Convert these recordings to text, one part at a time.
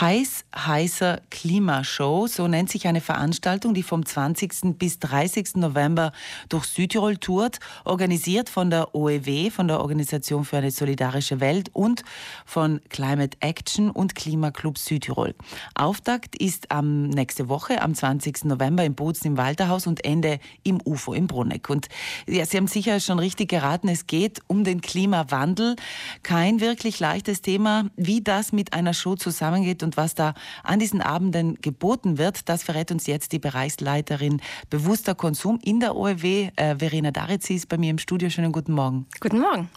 Heiß, heißer Klimashow, so nennt sich eine Veranstaltung, die vom 20. bis 30. November durch Südtirol tourt, organisiert von der OEW, von der Organisation für eine solidarische Welt und von Climate Action und Klimaclub Südtirol. Auftakt ist am nächste Woche, am 20. November im Bozen im Walterhaus und Ende im UFO im Bruneck. Und ja, Sie haben sicher schon richtig geraten, es geht um den Klimawandel. Kein wirklich leichtes Thema, wie das mit einer Show zusammengeht und was da an diesen Abenden geboten wird, das verrät uns jetzt die Bereichsleiterin Bewusster Konsum in der OEW, äh, Verena Daritz, sie ist bei mir im Studio. Schönen guten Morgen. Guten Morgen.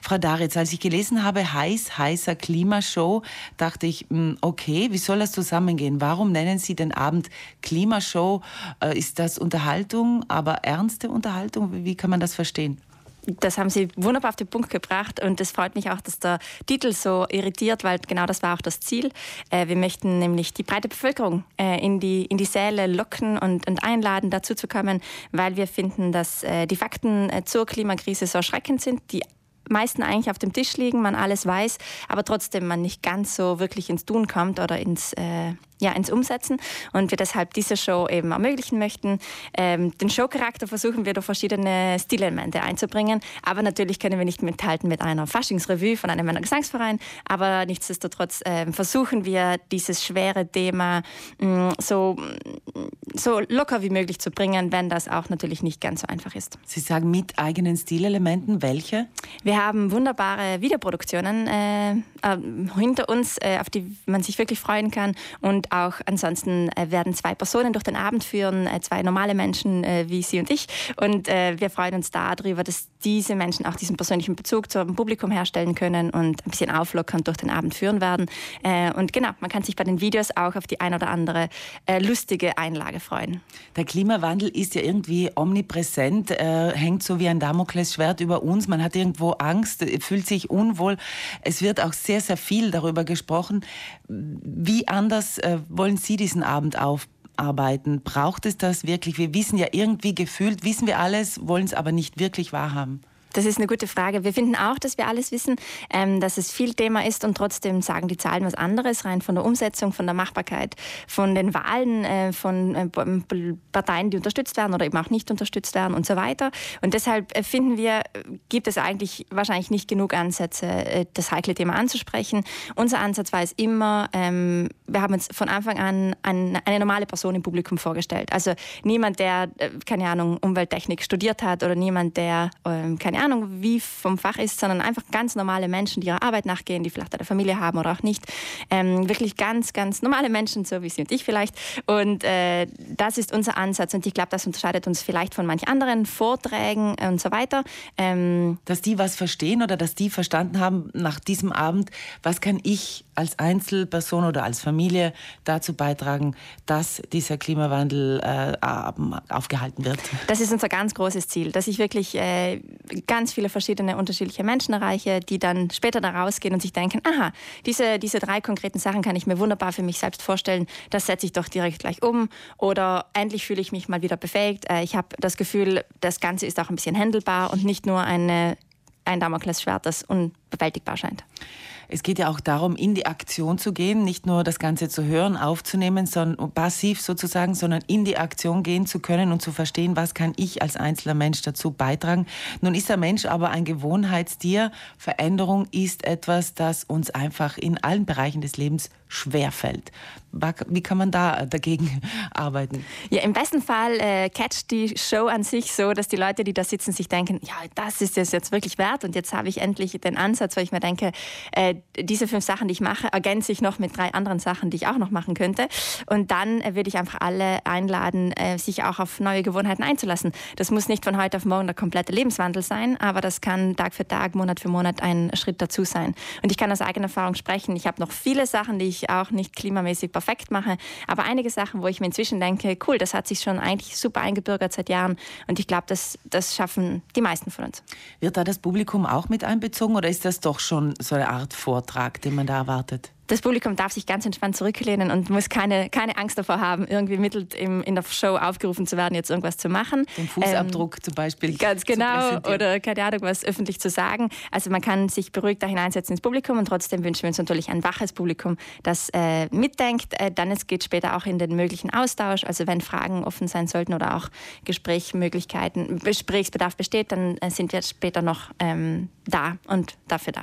Frau Daritz, als ich gelesen habe, heiß, heißer Klimashow, dachte ich, hm, okay, wie soll das zusammengehen? Warum nennen Sie den Abend Klimashow? Äh, ist das Unterhaltung, aber ernste Unterhaltung? Wie kann man das verstehen? Das haben Sie wunderbar auf den Punkt gebracht und es freut mich auch, dass der Titel so irritiert, weil genau das war auch das Ziel. Äh, wir möchten nämlich die breite Bevölkerung äh, in, die, in die Säle locken und, und einladen, dazu zu kommen, weil wir finden, dass äh, die Fakten zur Klimakrise so erschreckend sind, die meisten eigentlich auf dem Tisch liegen, man alles weiß, aber trotzdem man nicht ganz so wirklich ins Tun kommt oder ins, äh, ja, ins Umsetzen und wir deshalb diese Show eben ermöglichen möchten. Ähm, den Showcharakter versuchen wir durch verschiedene Stilelemente einzubringen, aber natürlich können wir nicht mithalten mit einer Faschingsrevue von einem Gesangsverein, aber nichtsdestotrotz äh, versuchen wir dieses schwere Thema mh, mm, so, so locker wie möglich zu bringen, wenn das auch natürlich nicht ganz so einfach ist. Sie sagen mit eigenen Stilelementen, welche? Wir haben wunderbare Videoproduktionen äh, äh, hinter uns, äh, auf die man sich wirklich freuen kann und auch ansonsten äh, werden zwei Personen durch den Abend führen, äh, zwei normale Menschen äh, wie Sie und ich. Und wir freuen uns darüber, dass diese Menschen auch diesen persönlichen Bezug zum Publikum herstellen können und ein bisschen auflockernd durch den Abend führen werden. Und genau, man kann sich bei den Videos auch auf die ein oder andere lustige Einlage freuen. Der Klimawandel ist ja irgendwie omnipräsent, hängt so wie ein Damoklesschwert über uns. Man hat irgendwo Angst, fühlt sich unwohl. Es wird auch sehr, sehr viel darüber gesprochen. Wie anders wollen Sie diesen Abend aufarbeiten? Braucht es das wirklich? Wir wissen ja irgendwie gefühlt, wissen wir alles, wollen es aber nicht wirklich wahrhaben. Das ist eine gute Frage. Wir finden auch, dass wir alles wissen, ähm, dass es viel Thema ist und trotzdem sagen die Zahlen was anderes, rein von der Umsetzung, von der Machbarkeit, von den Wahlen, äh, von äh, Parteien, die unterstützt werden oder eben auch nicht unterstützt werden und so weiter. Und deshalb äh, finden wir, gibt es eigentlich wahrscheinlich nicht genug Ansätze, äh, das heikle Thema anzusprechen. Unser Ansatz war es immer, ähm, wir haben uns von Anfang an eine, eine normale Person im Publikum vorgestellt. Also niemand, der, äh, keine Ahnung, Umwelttechnik studiert hat oder niemand, der, ähm, keine Ahnung, Ahnung, wie vom Fach ist, sondern einfach ganz normale Menschen, die ihrer Arbeit nachgehen, die vielleicht eine Familie haben oder auch nicht. Ähm, wirklich ganz, ganz normale Menschen, so wie Sie und ich vielleicht. Und äh, das ist unser Ansatz. Und ich glaube, das unterscheidet uns vielleicht von manch anderen Vorträgen und so weiter. Ähm, dass die was verstehen oder dass die verstanden haben nach diesem Abend, was kann ich als Einzelperson oder als Familie dazu beitragen, dass dieser Klimawandel äh, aufgehalten wird? Das ist unser ganz großes Ziel, dass ich wirklich äh, ganz viele verschiedene unterschiedliche Menschen erreiche, die dann später da rausgehen und sich denken, aha, diese, diese drei konkreten Sachen kann ich mir wunderbar für mich selbst vorstellen, das setze ich doch direkt gleich um oder endlich fühle ich mich mal wieder befähigt. Äh, ich habe das Gefühl, das Ganze ist auch ein bisschen handelbar und nicht nur eine, ein Damoklesschwert, das unbewältigbar scheint. Es geht ja auch darum, in die Aktion zu gehen, nicht nur das Ganze zu hören, aufzunehmen, sondern passiv sozusagen, sondern in die Aktion gehen zu können und zu verstehen, was kann ich als einzelner Mensch dazu beitragen. Nun ist der Mensch aber ein Gewohnheitstier. Veränderung ist etwas, das uns einfach in allen Bereichen des Lebens schwerfällt. Wie kann man da dagegen arbeiten? Ja, im besten Fall äh, catcht die Show an sich so, dass die Leute, die da sitzen, sich denken, ja, das ist es jetzt wirklich wert und jetzt habe ich endlich den Ansatz, weil ich mir denke, äh, diese fünf Sachen, die ich mache, ergänze ich noch mit drei anderen Sachen, die ich auch noch machen könnte. Und dann äh, würde ich einfach alle einladen, äh, sich auch auf neue Gewohnheiten einzulassen. Das muss nicht von heute auf morgen der komplette Lebenswandel sein, aber das kann Tag für Tag, Monat für Monat ein Schritt dazu sein. Und ich kann aus eigener Erfahrung sprechen. Ich habe noch viele Sachen, die ich auch nicht klimamäßig perfekt mache. Aber einige Sachen, wo ich mir inzwischen denke, cool, das hat sich schon eigentlich super eingebürgert seit Jahren. Und ich glaube, das, das schaffen die meisten von uns. Wird da das Publikum auch mit einbezogen oder ist das doch schon so eine Art Vortrag, den man da erwartet? das Publikum darf sich ganz entspannt zurücklehnen und muss keine, keine Angst davor haben, irgendwie mittelt im, in der Show aufgerufen zu werden, jetzt irgendwas zu machen. Den Fußabdruck ähm, zum Beispiel. Ganz genau. Oder keine Ahnung, was öffentlich zu sagen. Also man kann sich beruhigt da hineinsetzen ins Publikum und trotzdem wünschen wir uns natürlich ein waches Publikum, das äh, mitdenkt. Äh, dann es geht später auch in den möglichen Austausch. Also wenn Fragen offen sein sollten oder auch Gesprächsmöglichkeiten, Gesprächsbedarf besteht, dann äh, sind wir später noch ähm, da und dafür da.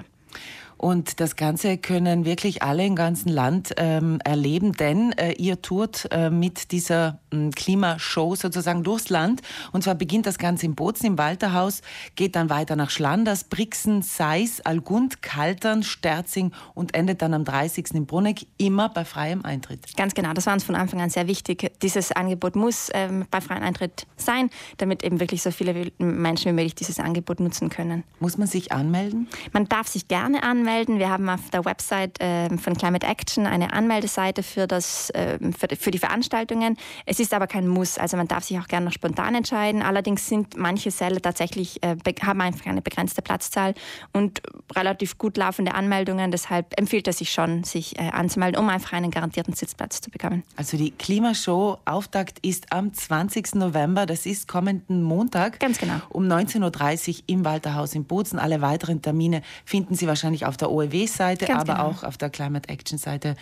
Und das Ganze können wirklich alle im ganzen Land ähm, erleben, denn äh, ihr tourt äh, mit dieser äh, Klimashow sozusagen durchs Land. Und zwar beginnt das Ganze in Bozen im Walterhaus, geht dann weiter nach Schlanders, Brixen, Seis, Algund, Kaltern, Sterzing und endet dann am 30. in Bruneck, immer bei freiem Eintritt. Ganz genau, das war uns von Anfang an sehr wichtig. Dieses Angebot muss ähm, bei freiem Eintritt sein, damit eben wirklich so viele Menschen wie möglich dieses Angebot nutzen können. Muss man sich anmelden? Man darf sich gerne anmelden anmelden. Wir haben auf der Website äh, von Climate Action eine Anmeldeseite für, das, äh, für, für, die Veranstaltungen. Es ist aber kein Muss, also man darf sich auch gerne noch spontan entscheiden. Allerdings sind manche Säle tatsächlich, äh, haben einfach eine begrenzte Platzzahl und relativ gut laufende Anmeldungen. Deshalb empfiehlt es sich schon, sich äh, anzumelden, um einfach einen garantierten Sitzplatz zu bekommen. Also die Klimashow Auftakt ist am 20. November, das ist kommenden Montag. Ganz genau. Um 19.30 Uhr im Walterhaus in Bozen. Alle weiteren Termine finden Sie wahrscheinlich auf der OEW-Seite, aber genau. auch auf der Climate Action-Seite.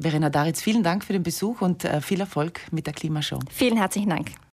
Verena Daritz, vielen Dank für den Besuch und äh, viel Erfolg mit der Klimashow. Vielen herzlichen Dank.